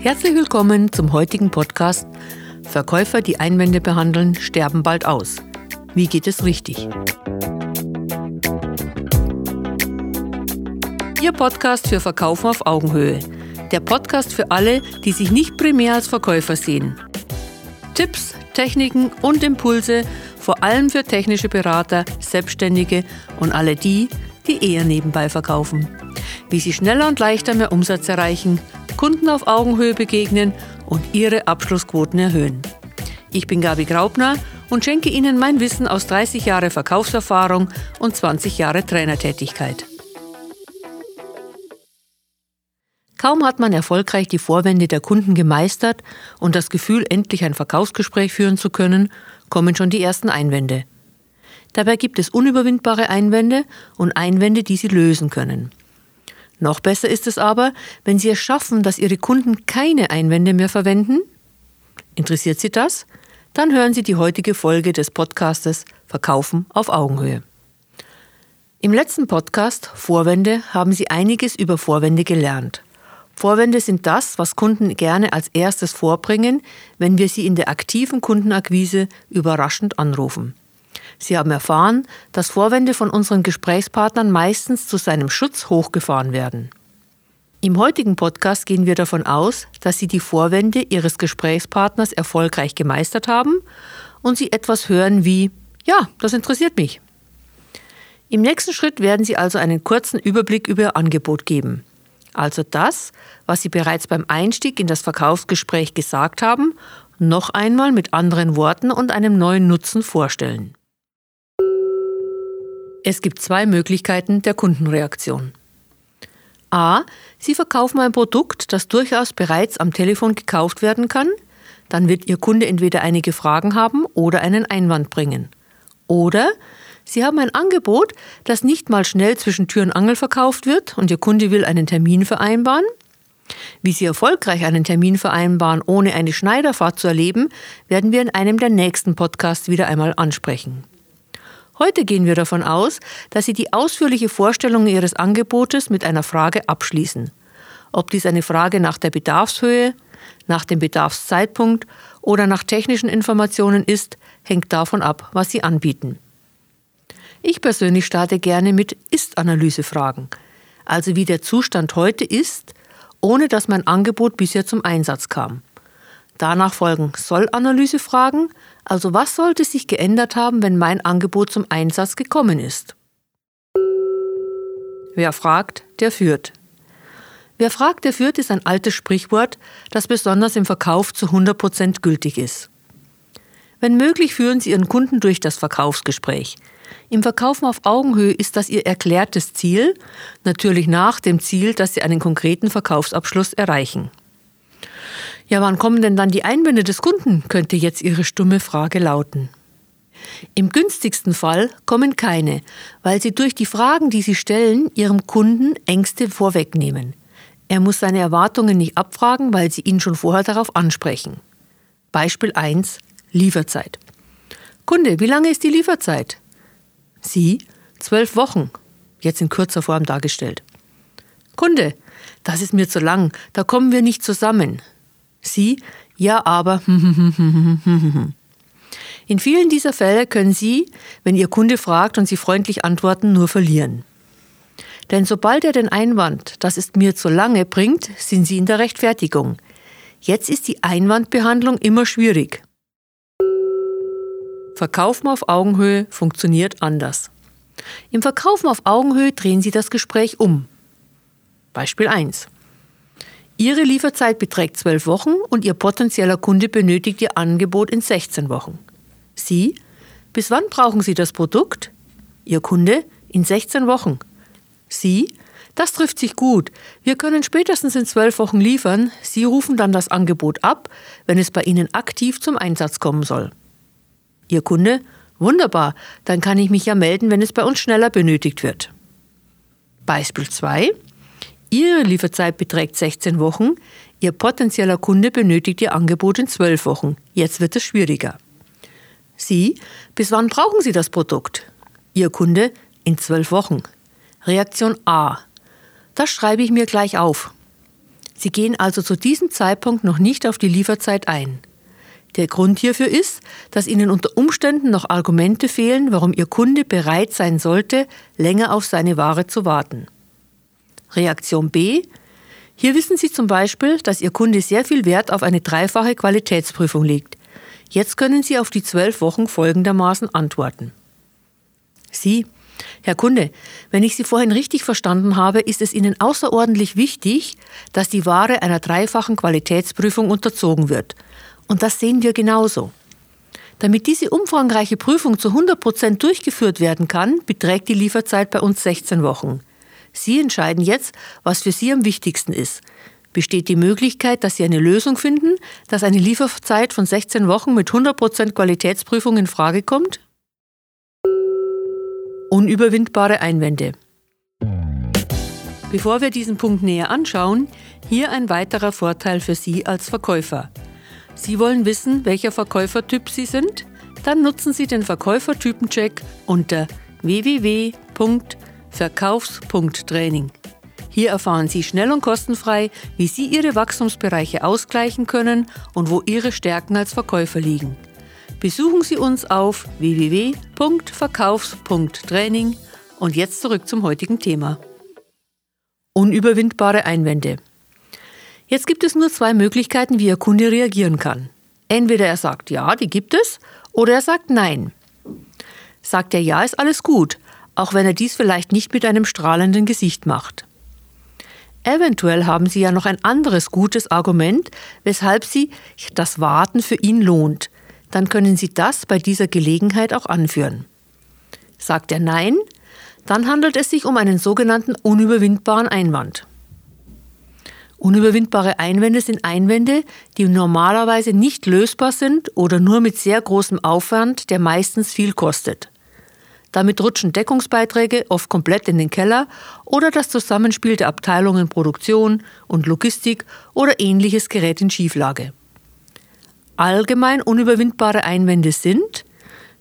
Herzlich willkommen zum heutigen Podcast Verkäufer, die Einwände behandeln, sterben bald aus. Wie geht es richtig? Ihr Podcast für Verkaufen auf Augenhöhe. Der Podcast für alle, die sich nicht primär als Verkäufer sehen. Tipps, Techniken und Impulse, vor allem für technische Berater, Selbstständige und alle die, die eher nebenbei verkaufen. Wie sie schneller und leichter mehr Umsatz erreichen, Kunden auf Augenhöhe begegnen und ihre Abschlussquoten erhöhen. Ich bin Gabi Graubner und schenke Ihnen mein Wissen aus 30 Jahre Verkaufserfahrung und 20 Jahre Trainertätigkeit. Kaum hat man erfolgreich die Vorwände der Kunden gemeistert und das Gefühl, endlich ein Verkaufsgespräch führen zu können, kommen schon die ersten Einwände. Dabei gibt es unüberwindbare Einwände und Einwände, die Sie lösen können. Noch besser ist es aber, wenn Sie es schaffen, dass Ihre Kunden keine Einwände mehr verwenden. Interessiert Sie das? Dann hören Sie die heutige Folge des Podcastes Verkaufen auf Augenhöhe. Im letzten Podcast Vorwände haben Sie einiges über Vorwände gelernt. Vorwände sind das, was Kunden gerne als erstes vorbringen, wenn wir sie in der aktiven Kundenakquise überraschend anrufen. Sie haben erfahren, dass Vorwände von unseren Gesprächspartnern meistens zu seinem Schutz hochgefahren werden. Im heutigen Podcast gehen wir davon aus, dass Sie die Vorwände Ihres Gesprächspartners erfolgreich gemeistert haben und Sie etwas hören wie Ja, das interessiert mich. Im nächsten Schritt werden Sie also einen kurzen Überblick über Ihr Angebot geben. Also das, was Sie bereits beim Einstieg in das Verkaufsgespräch gesagt haben, noch einmal mit anderen Worten und einem neuen Nutzen vorstellen. Es gibt zwei Möglichkeiten der Kundenreaktion. A. Sie verkaufen ein Produkt, das durchaus bereits am Telefon gekauft werden kann. Dann wird Ihr Kunde entweder einige Fragen haben oder einen Einwand bringen. Oder Sie haben ein Angebot, das nicht mal schnell zwischen Tür und Angel verkauft wird und Ihr Kunde will einen Termin vereinbaren. Wie Sie erfolgreich einen Termin vereinbaren, ohne eine Schneiderfahrt zu erleben, werden wir in einem der nächsten Podcasts wieder einmal ansprechen. Heute gehen wir davon aus, dass Sie die ausführliche Vorstellung Ihres Angebotes mit einer Frage abschließen. Ob dies eine Frage nach der Bedarfshöhe, nach dem Bedarfszeitpunkt oder nach technischen Informationen ist, hängt davon ab, was Sie anbieten. Ich persönlich starte gerne mit Ist-Analyse-Fragen, also wie der Zustand heute ist, ohne dass mein Angebot bisher zum Einsatz kam. Danach folgen Soll-Analyse-Fragen, also was sollte sich geändert haben, wenn mein Angebot zum Einsatz gekommen ist? Wer fragt, der führt. Wer fragt, der führt ist ein altes Sprichwort, das besonders im Verkauf zu 100% gültig ist. Wenn möglich, führen Sie Ihren Kunden durch das Verkaufsgespräch. Im Verkaufen auf Augenhöhe ist das Ihr erklärtes Ziel, natürlich nach dem Ziel, dass Sie einen konkreten Verkaufsabschluss erreichen. Ja, wann kommen denn dann die Einwände des Kunden, könnte jetzt Ihre stumme Frage lauten. Im günstigsten Fall kommen keine, weil Sie durch die Fragen, die Sie stellen, Ihrem Kunden Ängste vorwegnehmen. Er muss seine Erwartungen nicht abfragen, weil Sie ihn schon vorher darauf ansprechen. Beispiel 1 Lieferzeit. Kunde, wie lange ist die Lieferzeit? Sie, zwölf Wochen, jetzt in kurzer Form dargestellt. Kunde, das ist mir zu lang, da kommen wir nicht zusammen. Sie, ja, aber. In vielen dieser Fälle können Sie, wenn Ihr Kunde fragt und Sie freundlich antworten, nur verlieren. Denn sobald er den Einwand, das ist mir zu lange, bringt, sind Sie in der Rechtfertigung. Jetzt ist die Einwandbehandlung immer schwierig. Verkaufen auf Augenhöhe funktioniert anders. Im Verkaufen auf Augenhöhe drehen Sie das Gespräch um. Beispiel 1. Ihre Lieferzeit beträgt 12 Wochen und Ihr potenzieller Kunde benötigt Ihr Angebot in 16 Wochen. Sie? Bis wann brauchen Sie das Produkt? Ihr Kunde? In 16 Wochen. Sie? Das trifft sich gut. Wir können spätestens in 12 Wochen liefern. Sie rufen dann das Angebot ab, wenn es bei Ihnen aktiv zum Einsatz kommen soll. Ihr Kunde? Wunderbar, dann kann ich mich ja melden, wenn es bei uns schneller benötigt wird. Beispiel 2. Ihre Lieferzeit beträgt 16 Wochen, Ihr potenzieller Kunde benötigt Ihr Angebot in 12 Wochen. Jetzt wird es schwieriger. Sie, bis wann brauchen Sie das Produkt? Ihr Kunde, in 12 Wochen. Reaktion A. Das schreibe ich mir gleich auf. Sie gehen also zu diesem Zeitpunkt noch nicht auf die Lieferzeit ein. Der Grund hierfür ist, dass Ihnen unter Umständen noch Argumente fehlen, warum Ihr Kunde bereit sein sollte, länger auf seine Ware zu warten. Reaktion B. Hier wissen Sie zum Beispiel, dass Ihr Kunde sehr viel Wert auf eine dreifache Qualitätsprüfung legt. Jetzt können Sie auf die zwölf Wochen folgendermaßen antworten. Sie, Herr Kunde, wenn ich Sie vorhin richtig verstanden habe, ist es Ihnen außerordentlich wichtig, dass die Ware einer dreifachen Qualitätsprüfung unterzogen wird. Und das sehen wir genauso. Damit diese umfangreiche Prüfung zu 100 Prozent durchgeführt werden kann, beträgt die Lieferzeit bei uns 16 Wochen. Sie entscheiden jetzt, was für Sie am wichtigsten ist. Besteht die Möglichkeit, dass Sie eine Lösung finden, dass eine Lieferzeit von 16 Wochen mit 100 Prozent Qualitätsprüfung in Frage kommt? Unüberwindbare Einwände. Bevor wir diesen Punkt näher anschauen, hier ein weiterer Vorteil für Sie als Verkäufer. Sie wollen wissen, welcher Verkäufertyp Sie sind? Dann nutzen Sie den Verkäufertypencheck unter www.verkaufs.training. Hier erfahren Sie schnell und kostenfrei, wie Sie Ihre Wachstumsbereiche ausgleichen können und wo Ihre Stärken als Verkäufer liegen. Besuchen Sie uns auf www.verkaufs.training und jetzt zurück zum heutigen Thema. Unüberwindbare Einwände. Jetzt gibt es nur zwei Möglichkeiten, wie Ihr Kunde reagieren kann. Entweder er sagt ja, die gibt es, oder er sagt nein. Sagt er ja, ist alles gut, auch wenn er dies vielleicht nicht mit einem strahlenden Gesicht macht. Eventuell haben Sie ja noch ein anderes gutes Argument, weshalb Sie das Warten für ihn lohnt, dann können Sie das bei dieser Gelegenheit auch anführen. Sagt er Nein, dann handelt es sich um einen sogenannten unüberwindbaren Einwand. Unüberwindbare Einwände sind Einwände, die normalerweise nicht lösbar sind oder nur mit sehr großem Aufwand, der meistens viel kostet. Damit rutschen Deckungsbeiträge oft komplett in den Keller oder das Zusammenspiel der Abteilungen Produktion und Logistik oder ähnliches gerät in Schieflage allgemein unüberwindbare Einwände sind,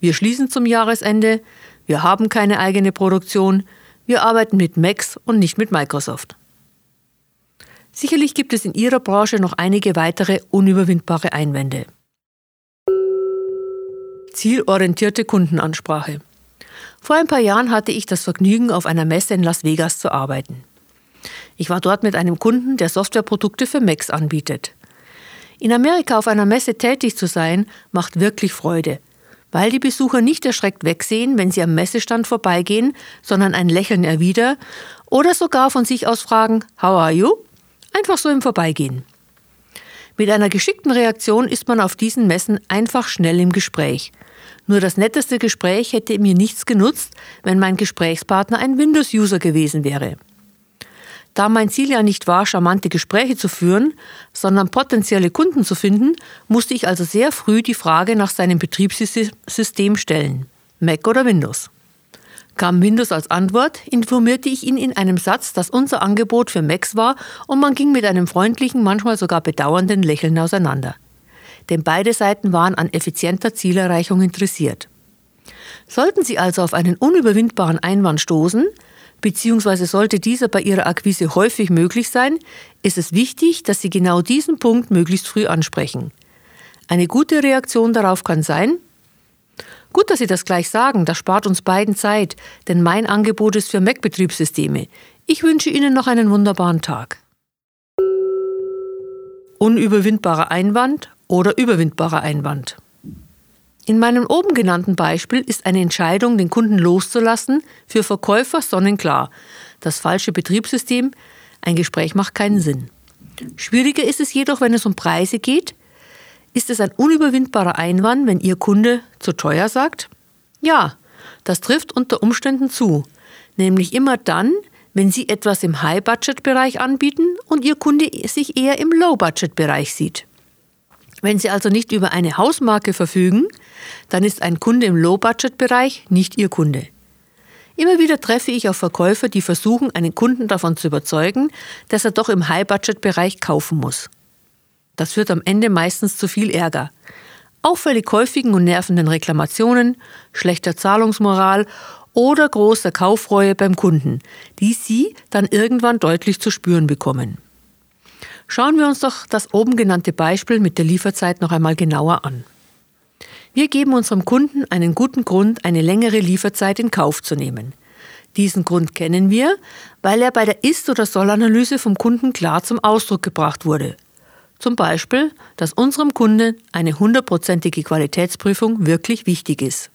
wir schließen zum Jahresende, wir haben keine eigene Produktion, wir arbeiten mit Macs und nicht mit Microsoft. Sicherlich gibt es in Ihrer Branche noch einige weitere unüberwindbare Einwände. Zielorientierte Kundenansprache. Vor ein paar Jahren hatte ich das Vergnügen, auf einer Messe in Las Vegas zu arbeiten. Ich war dort mit einem Kunden, der Softwareprodukte für Macs anbietet. In Amerika auf einer Messe tätig zu sein, macht wirklich Freude, weil die Besucher nicht erschreckt wegsehen, wenn sie am Messestand vorbeigehen, sondern ein Lächeln erwidern oder sogar von sich aus fragen, How are you? Einfach so im Vorbeigehen. Mit einer geschickten Reaktion ist man auf diesen Messen einfach schnell im Gespräch. Nur das netteste Gespräch hätte mir nichts genutzt, wenn mein Gesprächspartner ein Windows-User gewesen wäre. Da mein Ziel ja nicht war, charmante Gespräche zu führen, sondern potenzielle Kunden zu finden, musste ich also sehr früh die Frage nach seinem Betriebssystem stellen. Mac oder Windows? Kam Windows als Antwort, informierte ich ihn in einem Satz, dass unser Angebot für Macs war und man ging mit einem freundlichen, manchmal sogar bedauernden Lächeln auseinander. Denn beide Seiten waren an effizienter Zielerreichung interessiert. Sollten Sie also auf einen unüberwindbaren Einwand stoßen, beziehungsweise sollte dieser bei Ihrer Akquise häufig möglich sein, ist es wichtig, dass Sie genau diesen Punkt möglichst früh ansprechen. Eine gute Reaktion darauf kann sein, Gut, dass Sie das gleich sagen, das spart uns beiden Zeit, denn mein Angebot ist für Mac-Betriebssysteme. Ich wünsche Ihnen noch einen wunderbaren Tag. Unüberwindbarer Einwand oder überwindbarer Einwand. In meinem oben genannten Beispiel ist eine Entscheidung, den Kunden loszulassen, für Verkäufer sonnenklar. Das falsche Betriebssystem, ein Gespräch macht keinen Sinn. Schwieriger ist es jedoch, wenn es um Preise geht. Ist es ein unüberwindbarer Einwand, wenn Ihr Kunde zu teuer sagt? Ja, das trifft unter Umständen zu. Nämlich immer dann, wenn Sie etwas im High-Budget-Bereich anbieten und Ihr Kunde sich eher im Low-Budget-Bereich sieht. Wenn Sie also nicht über eine Hausmarke verfügen, dann ist ein Kunde im Low-Budget-Bereich nicht Ihr Kunde. Immer wieder treffe ich auf Verkäufer, die versuchen, einen Kunden davon zu überzeugen, dass er doch im High-Budget-Bereich kaufen muss. Das führt am Ende meistens zu viel Ärger. Auffällig häufigen und nervenden Reklamationen, schlechter Zahlungsmoral oder großer Kaufreue beim Kunden, die Sie dann irgendwann deutlich zu spüren bekommen. Schauen wir uns doch das oben genannte Beispiel mit der Lieferzeit noch einmal genauer an. Wir geben unserem Kunden einen guten Grund, eine längere Lieferzeit in Kauf zu nehmen. Diesen Grund kennen wir, weil er bei der Ist- oder Soll-Analyse vom Kunden klar zum Ausdruck gebracht wurde. Zum Beispiel, dass unserem Kunden eine hundertprozentige Qualitätsprüfung wirklich wichtig ist.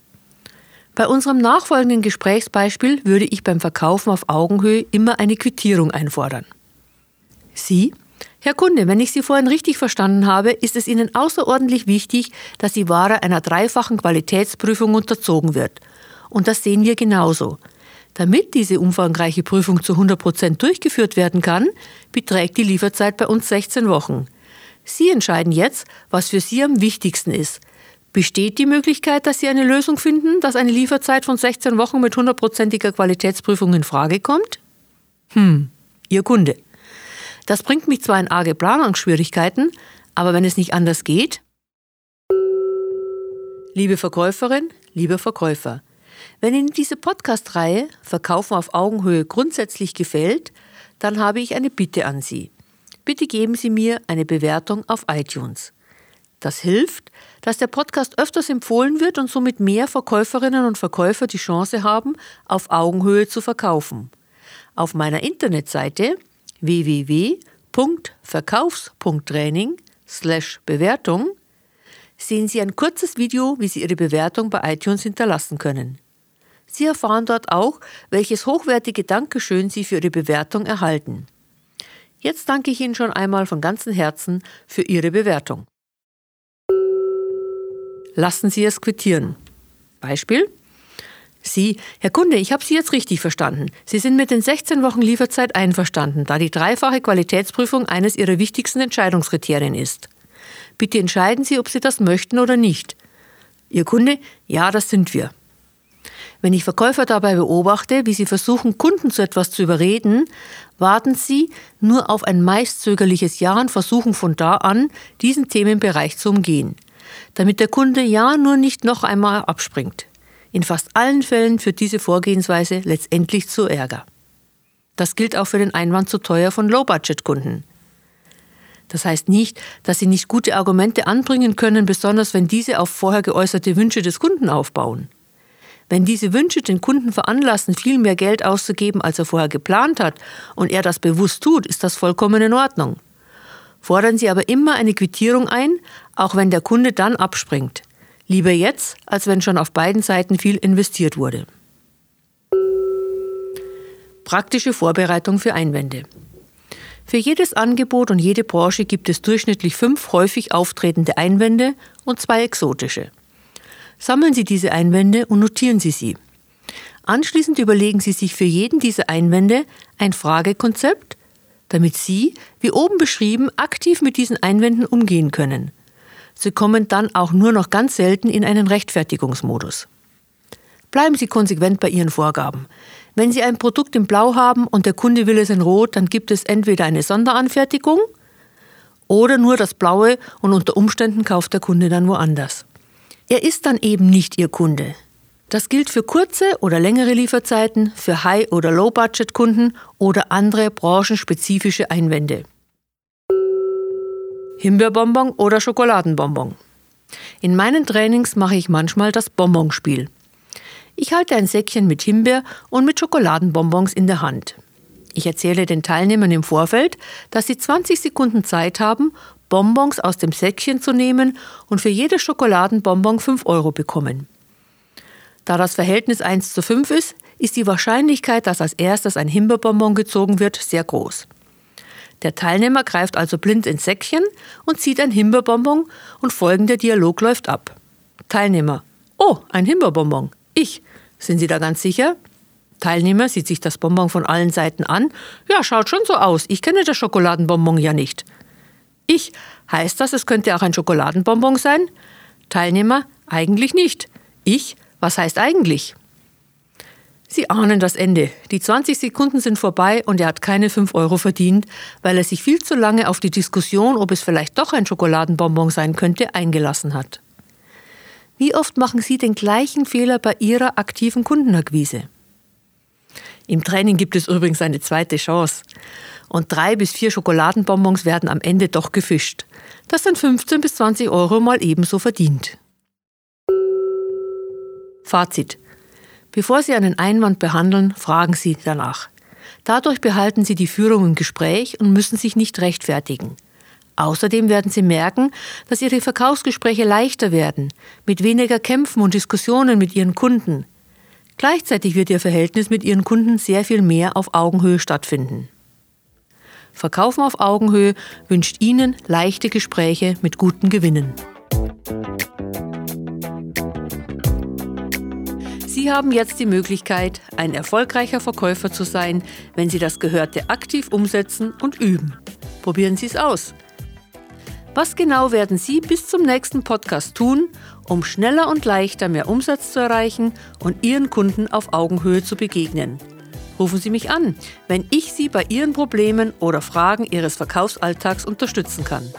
Bei unserem nachfolgenden Gesprächsbeispiel würde ich beim Verkaufen auf Augenhöhe immer eine Quittierung einfordern. Sie Herr Kunde, wenn ich Sie vorhin richtig verstanden habe, ist es Ihnen außerordentlich wichtig, dass die Ware einer dreifachen Qualitätsprüfung unterzogen wird. Und das sehen wir genauso. Damit diese umfangreiche Prüfung zu 100 Prozent durchgeführt werden kann, beträgt die Lieferzeit bei uns 16 Wochen. Sie entscheiden jetzt, was für Sie am wichtigsten ist. Besteht die Möglichkeit, dass Sie eine Lösung finden, dass eine Lieferzeit von 16 Wochen mit hundertprozentiger Qualitätsprüfung in Frage kommt? Hm, Ihr Kunde. Das bringt mich zwar in arge Planungsschwierigkeiten, aber wenn es nicht anders geht. Liebe Verkäuferin, lieber Verkäufer, wenn Ihnen diese Podcast-Reihe Verkaufen auf Augenhöhe grundsätzlich gefällt, dann habe ich eine Bitte an Sie. Bitte geben Sie mir eine Bewertung auf iTunes. Das hilft, dass der Podcast öfters empfohlen wird und somit mehr Verkäuferinnen und Verkäufer die Chance haben, auf Augenhöhe zu verkaufen. Auf meiner Internetseite www.verkaufs.training Bewertung sehen Sie ein kurzes Video, wie Sie Ihre Bewertung bei iTunes hinterlassen können. Sie erfahren dort auch, welches hochwertige Dankeschön Sie für Ihre Bewertung erhalten. Jetzt danke ich Ihnen schon einmal von ganzem Herzen für Ihre Bewertung. Lassen Sie es quittieren. Beispiel Sie, Herr Kunde, ich habe Sie jetzt richtig verstanden. Sie sind mit den 16 Wochen Lieferzeit einverstanden, da die dreifache Qualitätsprüfung eines Ihrer wichtigsten Entscheidungskriterien ist. Bitte entscheiden Sie, ob Sie das möchten oder nicht. Ihr Kunde, ja, das sind wir. Wenn ich Verkäufer dabei beobachte, wie sie versuchen, Kunden zu etwas zu überreden, warten sie nur auf ein meist zögerliches Ja und versuchen von da an, diesen Themenbereich zu umgehen, damit der Kunde ja nur nicht noch einmal abspringt. In fast allen Fällen führt diese Vorgehensweise letztendlich zu Ärger. Das gilt auch für den Einwand zu teuer von Low-Budget-Kunden. Das heißt nicht, dass sie nicht gute Argumente anbringen können, besonders wenn diese auf vorher geäußerte Wünsche des Kunden aufbauen. Wenn diese Wünsche den Kunden veranlassen, viel mehr Geld auszugeben, als er vorher geplant hat, und er das bewusst tut, ist das vollkommen in Ordnung. Fordern Sie aber immer eine Quittierung ein, auch wenn der Kunde dann abspringt. Lieber jetzt, als wenn schon auf beiden Seiten viel investiert wurde. Praktische Vorbereitung für Einwände. Für jedes Angebot und jede Branche gibt es durchschnittlich fünf häufig auftretende Einwände und zwei exotische. Sammeln Sie diese Einwände und notieren Sie sie. Anschließend überlegen Sie sich für jeden dieser Einwände ein Fragekonzept, damit Sie, wie oben beschrieben, aktiv mit diesen Einwänden umgehen können. Sie kommen dann auch nur noch ganz selten in einen Rechtfertigungsmodus. Bleiben Sie konsequent bei Ihren Vorgaben. Wenn Sie ein Produkt in Blau haben und der Kunde will es in Rot, dann gibt es entweder eine Sonderanfertigung oder nur das Blaue und unter Umständen kauft der Kunde dann woanders. Er ist dann eben nicht Ihr Kunde. Das gilt für kurze oder längere Lieferzeiten, für High- oder Low-Budget-Kunden oder andere branchenspezifische Einwände. Himbeerbonbon oder Schokoladenbonbon. In meinen Trainings mache ich manchmal das Bonbonspiel. Ich halte ein Säckchen mit Himbeer und mit Schokoladenbonbons in der Hand. Ich erzähle den Teilnehmern im Vorfeld, dass sie 20 Sekunden Zeit haben, Bonbons aus dem Säckchen zu nehmen und für jedes Schokoladenbonbon 5 Euro bekommen. Da das Verhältnis 1 zu 5 ist, ist die Wahrscheinlichkeit, dass als erstes ein Himbeerbonbon gezogen wird, sehr groß. Der Teilnehmer greift also blind ins Säckchen und zieht ein Himbeerbonbon und folgender Dialog läuft ab. Teilnehmer. Oh, ein Himbeerbonbon. Ich. Sind Sie da ganz sicher? Teilnehmer sieht sich das Bonbon von allen Seiten an. Ja, schaut schon so aus. Ich kenne das Schokoladenbonbon ja nicht. Ich. Heißt das, es könnte auch ein Schokoladenbonbon sein? Teilnehmer. Eigentlich nicht. Ich. Was heißt eigentlich? Sie ahnen das Ende. Die 20 Sekunden sind vorbei und er hat keine 5 Euro verdient, weil er sich viel zu lange auf die Diskussion, ob es vielleicht doch ein Schokoladenbonbon sein könnte, eingelassen hat. Wie oft machen Sie den gleichen Fehler bei Ihrer aktiven Kundenakquise? Im Training gibt es übrigens eine zweite Chance. Und drei bis vier Schokoladenbonbons werden am Ende doch gefischt. Das sind 15 bis 20 Euro mal ebenso verdient. Fazit. Bevor Sie einen Einwand behandeln, fragen Sie danach. Dadurch behalten Sie die Führung im Gespräch und müssen sich nicht rechtfertigen. Außerdem werden Sie merken, dass Ihre Verkaufsgespräche leichter werden, mit weniger Kämpfen und Diskussionen mit Ihren Kunden. Gleichzeitig wird Ihr Verhältnis mit Ihren Kunden sehr viel mehr auf Augenhöhe stattfinden. Verkaufen auf Augenhöhe wünscht Ihnen leichte Gespräche mit guten Gewinnen. Sie haben jetzt die Möglichkeit, ein erfolgreicher Verkäufer zu sein, wenn Sie das Gehörte aktiv umsetzen und üben. Probieren Sie es aus. Was genau werden Sie bis zum nächsten Podcast tun, um schneller und leichter mehr Umsatz zu erreichen und Ihren Kunden auf Augenhöhe zu begegnen. Rufen Sie mich an, wenn ich Sie bei Ihren Problemen oder Fragen Ihres Verkaufsalltags unterstützen kann.